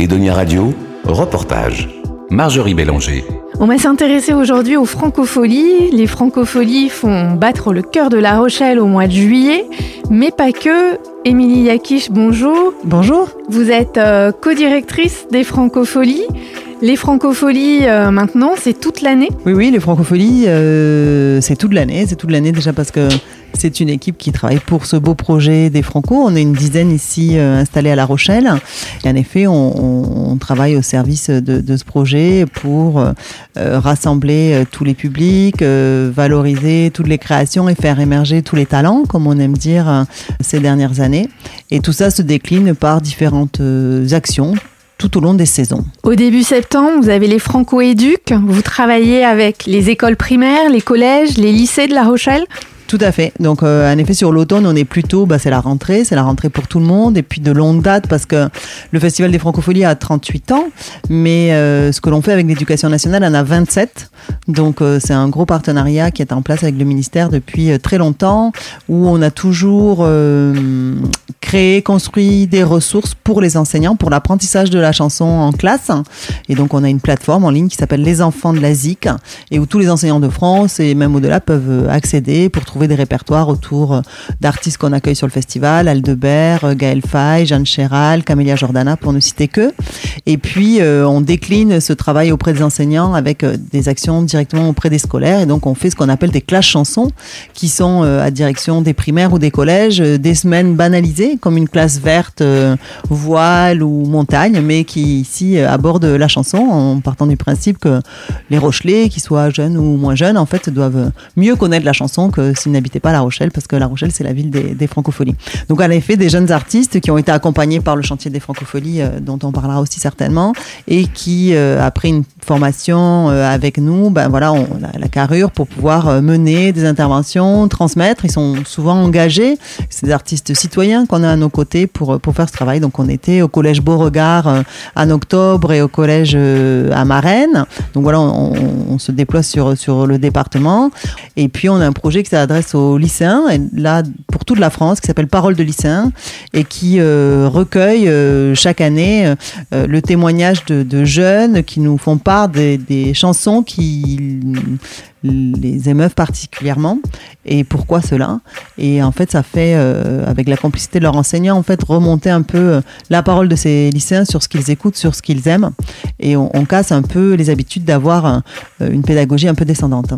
Edonia Radio, reportage. Marjorie Bélanger. On va s'intéresser aujourd'hui aux francopholies. Les francopholies font battre le cœur de La Rochelle au mois de juillet, mais pas que. Émilie Yakish, bonjour. Bonjour. Vous êtes euh, co-directrice des francopholies. Les francopholies, euh, maintenant, c'est toute l'année Oui, oui, les francopholies, euh, c'est toute l'année. C'est toute l'année déjà parce que c'est une équipe qui travaille pour ce beau projet des Franco. On est une dizaine ici euh, installés à La Rochelle. Et en effet, on, travaille au service de, ce projet pour euh, rassembler tous les publics, euh, valoriser toutes les créations et faire émerger tous les talents, comme on aime dire ces dernières années. Et tout ça se décline par différentes actions tout au long des saisons. Au début septembre, vous avez les Franco-Éduc. Vous travaillez avec les écoles primaires, les collèges, les lycées de La Rochelle. Tout à fait. Donc, euh, en effet, sur l'automne, on est plutôt, bah, c'est la rentrée, c'est la rentrée pour tout le monde, et puis de longue date, parce que le Festival des Francopholies a 38 ans, mais euh, ce que l'on fait avec l'éducation nationale en a 27. Donc, euh, c'est un gros partenariat qui est en place avec le ministère depuis euh, très longtemps, où on a toujours euh, créé, construit des ressources pour les enseignants, pour l'apprentissage de la chanson en classe. Et donc, on a une plateforme en ligne qui s'appelle Les Enfants de la ZIC, et où tous les enseignants de France et même au-delà peuvent accéder pour trouver des répertoires autour euh, d'artistes qu'on accueille sur le festival, Aldebert, euh, Gaël Faye, Jeanne Chéral, Camélia Jordana, pour ne citer que. Et puis, euh, on décline ce travail auprès des enseignants avec des actions directement auprès des scolaires. Et donc, on fait ce qu'on appelle des classes chansons, qui sont à direction des primaires ou des collèges, des semaines banalisées, comme une classe verte, voile ou montagne, mais qui ici aborde la chanson en partant du principe que les Rochelais, qu'ils soient jeunes ou moins jeunes, en fait, doivent mieux connaître la chanson que s'ils n'habitaient pas La Rochelle, parce que La Rochelle, c'est la ville des, des, francopholies. Donc, en effet, des jeunes artistes qui ont été accompagnés par le chantier des francopholies, euh, dont on parlera aussi certainement, et qui, euh, après une formation euh, avec nous, ben voilà, on a la carrure pour pouvoir euh, mener des interventions, transmettre. Ils sont souvent engagés. C'est des artistes citoyens qu'on a à nos côtés pour, pour faire ce travail. Donc, on était au collège Beauregard en octobre et au collège à Marennes. Donc, voilà, on, on, se déploie sur, sur le département. Et puis, on a un projet qui s'adresse aux lycéens, et là, pour toute la France, qui s'appelle Parole de lycéens, et qui euh, recueille euh, chaque année euh, le témoignage de, jeunes qui nous font part des, chansons qui les émeuvent particulièrement. Et pourquoi cela? Et en fait ça fait avec la complicité de leurs enseignants en fait remonter un peu la parole de ces lycéens sur ce qu'ils écoutent sur ce qu'ils aiment. Et on, casse un peu les habitudes d'avoir une pédagogie un peu descendante.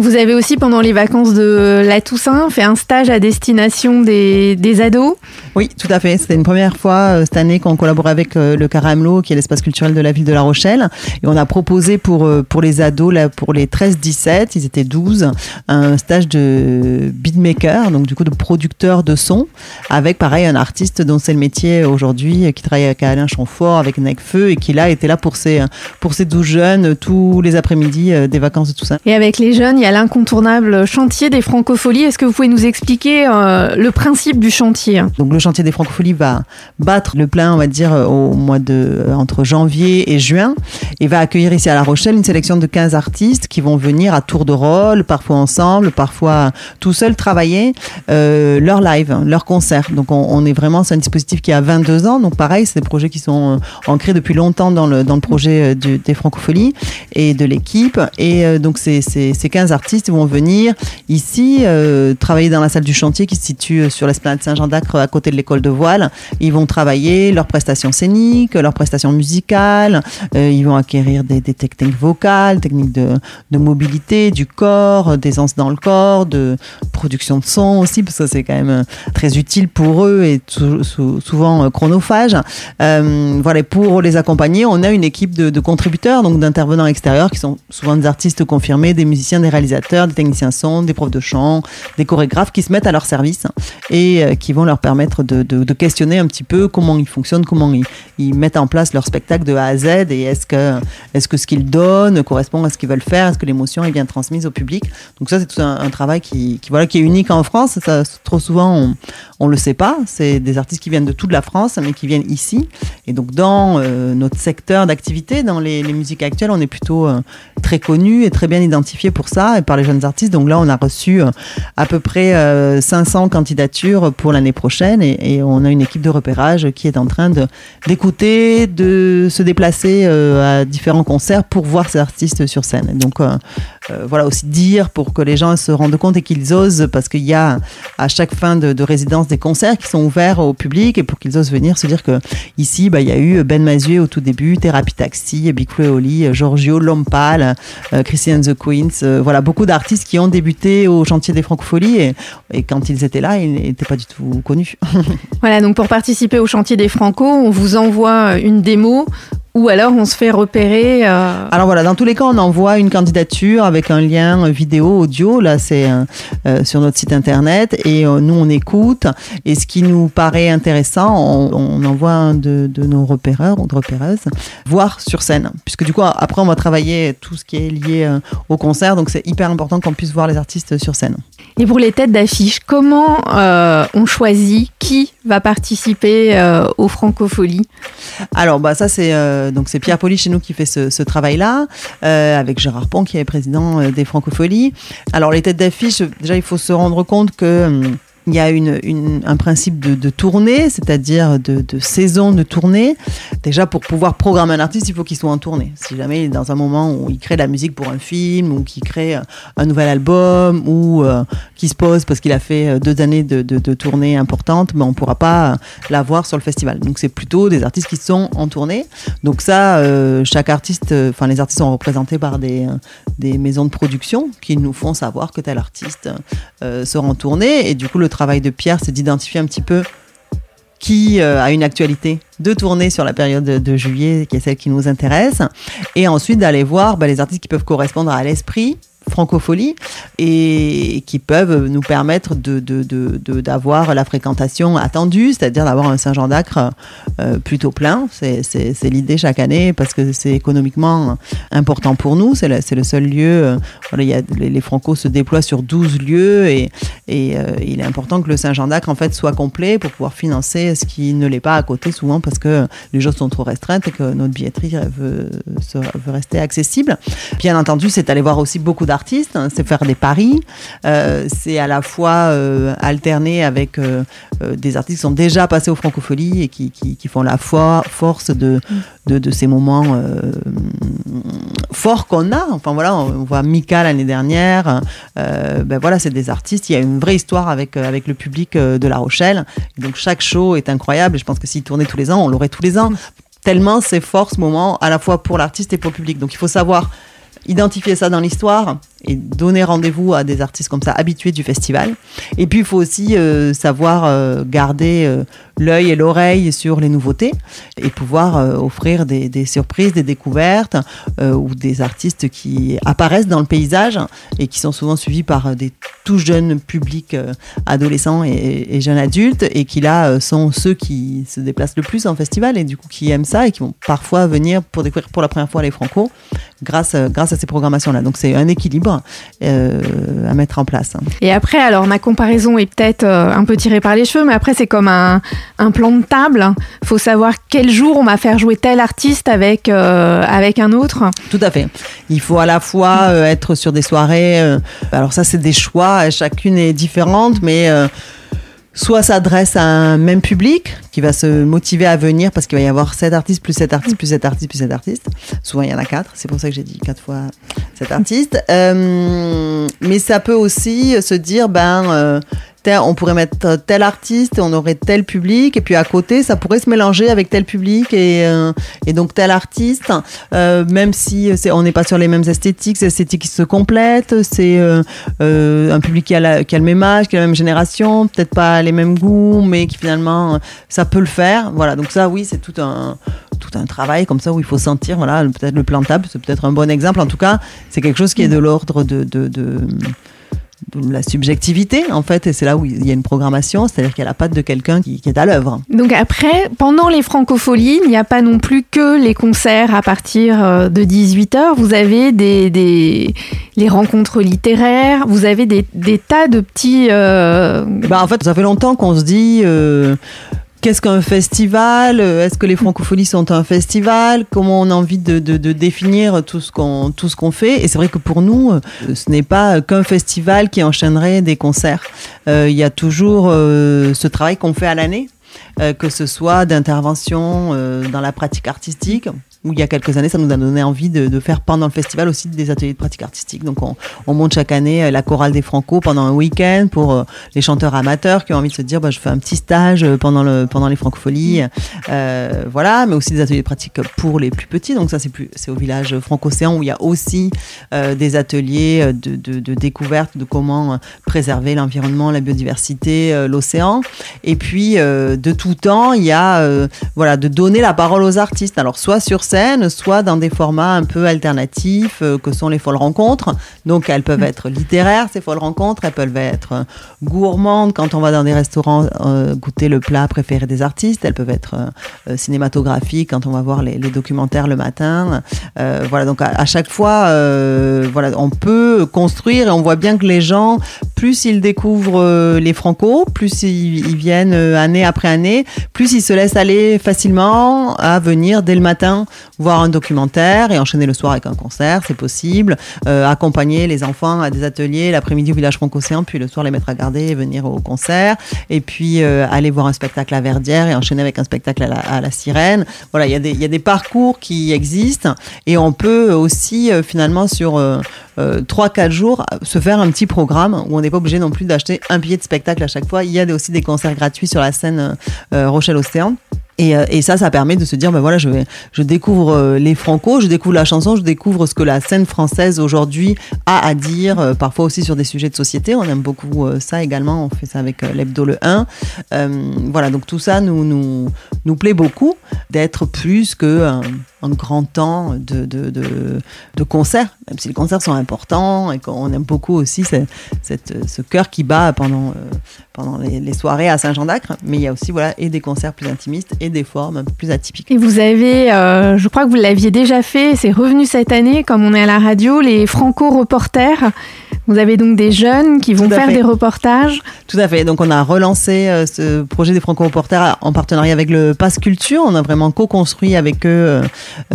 Vous avez aussi, pendant les vacances de la Toussaint, fait un stage à destination des, des ados Oui, tout à fait. C'était une première fois euh, cette année qu'on collabore avec euh, le Caramelot, qui est l'espace culturel de la ville de La Rochelle. Et on a proposé pour, euh, pour les ados, là, pour les 13-17, ils étaient 12, un stage de beatmaker, donc du coup de producteur de son, avec pareil un artiste dont c'est le métier aujourd'hui, qui travaille avec Alain Chamfort, avec Necfeu, et qui là était là pour ces, pour ces 12 jeunes tous les après-midi des vacances de Toussaint. Et avec les jeunes, il y a l'incontournable chantier des francopholies. Est-ce que vous pouvez nous expliquer euh, le principe du chantier? Donc le chantier des francopholies va battre le plein, on va dire, au mois de entre janvier et juin, et va accueillir ici à La Rochelle une sélection de 15 artistes qui vont venir à tour de rôle, parfois ensemble, parfois tout seuls travailler euh, leur live, leur concert. Donc on, est vraiment c'est un dispositif qui a 22 ans. Donc pareil, c'est des projets qui sont euh, ancrés depuis longtemps dans le dans le projet des francopholies et de l'équipe. Et euh, donc c'est ces 15 artistes vont venir ici euh, travailler dans la salle du chantier qui se situe sur l'esplanade Saint-Jean d'Acre à côté de l'école de voile. Ils vont travailler leurs prestations scéniques, leurs prestations musicales, euh, ils vont acquérir des, techniques vocales, techniques de, de, mobilité du corps, d'aisance dans le corps, de production de son aussi, parce que c'est quand même très utile pour eux et souvent chronophage. Euh, voilà, pour les accompagner, on a une équipe de, de contributeurs, donc d'intervenants extérieurs qui sont souvent des artistes confirmés, des musiciens, des réalisateurs, des techniciens son, des profs de chant, des chorégraphes qui se mettent à leur service et euh, qui vont leur permettre de, questionner un petit peu comment ils fonctionnent, comment ils, mettent en place leur spectacle de A à Z et est-ce que, est -ce, que ce qu'ils donnent correspond à ce qu'ils veulent faire, est-ce que l'émotion est bien transmise au public. Donc ça, c'est tout un, travail qui, voilà, qui est unique en France. Ça, trop souvent, on, on le sait pas. C'est des artistes qui viennent de toute la France, mais qui viennent ici. Et donc, dans euh, notre secteur d'activité, dans les, les, musiques actuelles, on est plutôt euh, très connu et très bien identifié pour ça et par les jeunes artistes. Donc là, on a reçu à peu près 500 candidatures pour l'année prochaine et, on a une équipe de repérage qui est en train d'écouter, de, se déplacer à différents concerts pour voir ces artistes sur scène. Donc voilà aussi dire pour que les gens se rendent compte et qu'ils osent parce qu'il y a à chaque fin de, de résidence des concerts qui sont ouverts au public et pour qu'ils osent venir se dire que ici, bah, il y a eu Ben Mazué au tout début, Thérapie Taxi, Big Flo et Giorgio, Lompal, euh, Christian the Queens, euh, voilà, beaucoup d'artistes qui ont débuté au chantier des Francopholies et, et quand ils étaient là, ils n'étaient pas du tout connus. voilà, donc pour participer au chantier des Franco, on vous envoie une démo ou alors on se fait repérer. Euh, alors voilà, dans tous les cas, on envoie une candidature avec un lien vidéo, audio. Là, c'est euh, sur notre site internet et euh, nous on écoute. Et ce qui nous paraît intéressant, on, envoie un de, nos repéreurs ou de repéreuses voir sur scène, puisque du coup après on va travailler tout ce qui est lié au concert. Donc c'est hyper important qu'on puisse voir les artistes sur scène. Et pour les têtes d'affiche, comment on choisit qui va participer aux Francopholies Alors bah ça c'est donc c'est Pierre Poli chez nous qui fait ce, travail-là, euh, avec Gérard Pont qui est président euh, des Francopholies. Alors les têtes d'affiche, déjà il faut se rendre compte que hum, il y a une, un principe de, tournée, c'est-à-dire de, saison de tournée. Déjà, pour pouvoir programmer un artiste, il faut qu'il soit en tournée. Si jamais il est dans un moment où il crée de la musique pour un film, ou qu'il crée un nouvel album, ou euh, qu'il se pose parce qu'il a fait euh, deux années de, tournée importante, ben, on ne pourra pas l'avoir sur le festival. Donc, c'est plutôt des artistes qui sont en tournée. Donc, ça, euh, chaque artiste, enfin, les artistes sont représentés par des, des maisons de production qui nous font savoir que tel artiste sera en tournée. Et du coup, le travail de Pierre, c'est d'identifier un petit peu qui euh, a une actualité de tourner sur la période de, juillet, qui est celle qui nous intéresse, et ensuite d'aller voir bah, les artistes qui peuvent correspondre à l'esprit francophonie et qui peuvent nous permettre de, d'avoir la fréquentation attendue, c'est-à-dire d'avoir un Saint-Jean d'Acre euh, plutôt plein. C'est, l'idée chaque année parce que c'est économiquement important pour nous. C'est le, seul lieu. Euh, y a, les, les, Franco se déploient sur 12 lieux et, euh, il est important que le Saint-Jean d'Acre en fait soit complet pour pouvoir financer ce qui ne l'est pas à côté souvent parce que les choses sont trop restreintes et que notre billetterie veut, veut rester accessible. Bien entendu, c'est aller voir aussi beaucoup d'artistes artistes, hein, c'est faire des paris, euh, c'est à la fois euh, alterner avec euh, des artistes qui sont déjà passés aux francopholies et qui, font la force de, de, ces moments forts qu'on a. Enfin voilà, on, voit Mika l'année dernière. ben voilà, c'est des artistes. Il y a une vraie histoire avec, avec le public de La Rochelle. donc chaque show est incroyable. Et je pense que s'il tournait tous les ans, on l'aurait tous les ans. Tellement c'est fort ce moment, à la fois pour l'artiste et pour le public. Donc il faut savoir identifier ça dans l'histoire et donner rendez-vous à des artistes comme ça habitués du festival. Et puis il faut aussi euh, savoir euh, garder euh, l'œil et l'oreille sur les nouveautés et pouvoir offrir des, surprises, des découvertes ou des artistes qui apparaissent dans le paysage et qui sont souvent suivis par des tout jeunes publics adolescents et, et, jeunes adultes et qui là sont ceux qui se déplacent le plus en festival et du coup qui aiment ça et qui vont parfois venir pour découvrir pour la première fois les Franco grâce, grâce à ces programmations-là. Donc c'est un équilibre euh, à mettre en place. Et après, alors ma comparaison est peut-être euh, un peu tirée par les cheveux, mais après c'est comme un, plan de table. Il faut savoir quel jour on va faire jouer tel artiste avec, euh, avec un autre. Tout à fait. Il faut à la fois être sur des soirées. alors ça, c'est des choix. Chacune est différente, mais soit s'adresse à un même public qui va se motiver à venir parce qu'il va y avoir 7 artistes plus 7 artistes plus 7 artistes plus 7 artistes. Souvent il y en a 4, c'est pour ça que j'ai dit 4 fois 7 artistes. Euh, mais ça peut aussi se dire, ben, euh, on pourrait mettre tel artiste, on aurait tel public, et puis à côté, ça pourrait se mélanger avec tel public et, euh, et donc tel artiste, euh, même si on n'est pas sur les mêmes esthétiques, c'est esthétiques qui se complètent, c'est euh, un public qui a, qui a, le même âge, qui a la même génération, peut-être pas les mêmes goûts, mais qui finalement, ça peut le faire. Voilà, donc ça, oui, c'est tout un tout un travail comme ça où il faut sentir, voilà, peut-être le plantable, c'est peut-être un bon exemple. En tout cas, c'est quelque chose qui est de l'ordre de la subjectivité en fait et c'est là où il y a une programmation c'est-à-dire qu'il y a la patte de quelqu'un qui, est à l'œuvre. Donc après pendant les francopholies il n'y a pas non plus que les concerts à partir euh, de 18h vous avez des, des les rencontres littéraires vous avez des, des tas de petits euh, bah en fait ça fait longtemps qu'on se dit euh, qu'est-ce qu'un festival? Est-ce que les francophonies sont un festival? Comment on a envie de, définir tout ce qu'on tout ce qu'on fait? Et c'est vrai que pour nous, ce n'est pas qu'un festival qui enchaînerait des concerts. Il y a toujours ce travail qu'on fait à l'année. Que ce soit d'intervention dans la pratique artistique, où il y a quelques années, ça nous a donné envie de, faire pendant le festival aussi des ateliers de pratique artistique. Donc on, on monte chaque année euh, la chorale des Franco pendant un week-end pour euh, les chanteurs amateurs qui ont envie de se dire bah, je fais un petit stage euh, pendant, le, pendant les francopholies. Euh, voilà, mais aussi des ateliers de pratique pour les plus petits. Donc ça c'est au village franco-océan où il y a aussi euh, des ateliers de, découverte de comment préserver l'environnement, la biodiversité, l'océan. Et puis de tout temps, il y a voilà de donner la parole aux artistes. Alors soit sur scène, soit dans des formats un peu alternatifs euh, que sont les folles rencontres. Donc elles peuvent être littéraires, ces folles rencontres, elles peuvent être euh, gourmandes quand on va dans des restaurants euh, goûter le plat préféré des artistes, elles peuvent être cinématographiques quand on va voir les, documentaires le matin. voilà, donc à, chaque fois, voilà, on peut construire et on voit bien que les gens, plus ils découvrent les Franco, plus ils, viennent année après année, plus ils se laissent aller facilement à venir dès le matin voir un documentaire et enchaîner le soir avec un concert, c'est possible. Euh, accompagner les enfants à des ateliers l'après-midi au village franco-océan, puis le soir les mettre à garder et venir au concert. Et puis euh, aller voir un spectacle à Verdière et enchaîner avec un spectacle à la, Sirène. Voilà, il y, a des, parcours qui existent et on peut aussi euh, finalement sur 3-4 jours se faire un petit programme où on pas obligé non plus d'acheter un billet de spectacle à chaque fois. Il y a aussi des concerts gratuits sur la scène Rochelle-Océan. Et, euh, et, ça, ça permet de se dire, ben voilà, je, vais, je découvre euh, les Franco, je découvre la chanson, je découvre ce que la scène française aujourd'hui a à dire, euh, parfois aussi sur des sujets de société. On aime beaucoup ça également, on fait ça avec l'Hebdo le 1. voilà, donc tout ça nous, nous, nous plaît beaucoup d'être plus que grand temps de, de, de, de, concerts, même si les concerts sont importants et qu'on aime beaucoup aussi cette, cette, ce cœur qui bat pendant, euh, pendant les, les, soirées à Saint-Jean d'Acre. Mais il y a aussi voilà, et des concerts plus intimistes et des formes un peu plus atypiques. Et vous avez, euh, je crois que vous l'aviez déjà fait, c'est revenu cette année, comme on est à la radio, les franco-reporters. Vous avez donc des jeunes qui vont faire des reportages. Tout à fait. Donc on a relancé euh, ce projet des franco-reporters en partenariat avec le Pass Culture. On a vraiment co-construit avec eux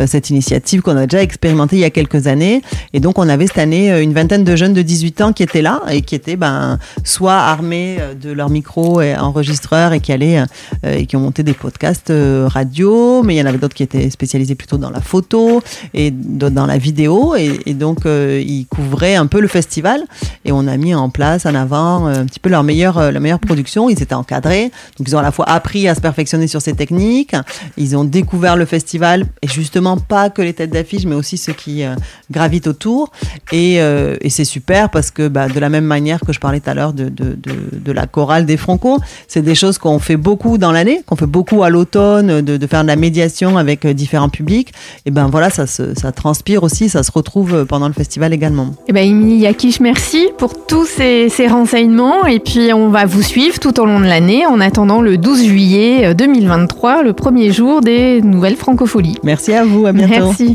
cette initiative qu'on a déjà expérimentée il y a quelques années. Et donc, on avait cette année euh, une vingtaine de jeunes de 18 ans qui étaient là et qui étaient ben, soit armés euh, de leur micro et enregistreurs et qui allaient et qui ont monté des podcasts radio, mais il y en avait d'autres qui étaient spécialisés plutôt dans la photo et dans la vidéo. Et, donc, ils couvraient un peu le festival et on a mis en place en avant un petit peu leur meilleure, la meilleure production. Ils étaient encadrés, donc ils ont à la fois appris à se perfectionner sur ces techniques, ils ont découvert le festival et justement pas que les têtes d'affiche, mais aussi ceux qui euh, gravitent autour. Et, euh, et c'est super parce que bah, de la même manière que je parlais tout à l'heure de, de, de, de, la chorale des Franco, c'est des choses qu'on fait beaucoup dans l'année, qu'on fait beaucoup à l'automne, de, faire de la médiation avec euh, différents publics. Et ben voilà, ça, se, ça transpire aussi, ça se retrouve pendant le festival également. Et ben Émilie Yakish, merci pour tous ces, ces renseignements. Et puis on va vous suivre tout au long de l'année en attendant le 12 juillet 2023, le premier jour des nouvelles francopholies. Merci à vous, à bientôt. Merci.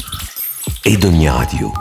Edonia Radio.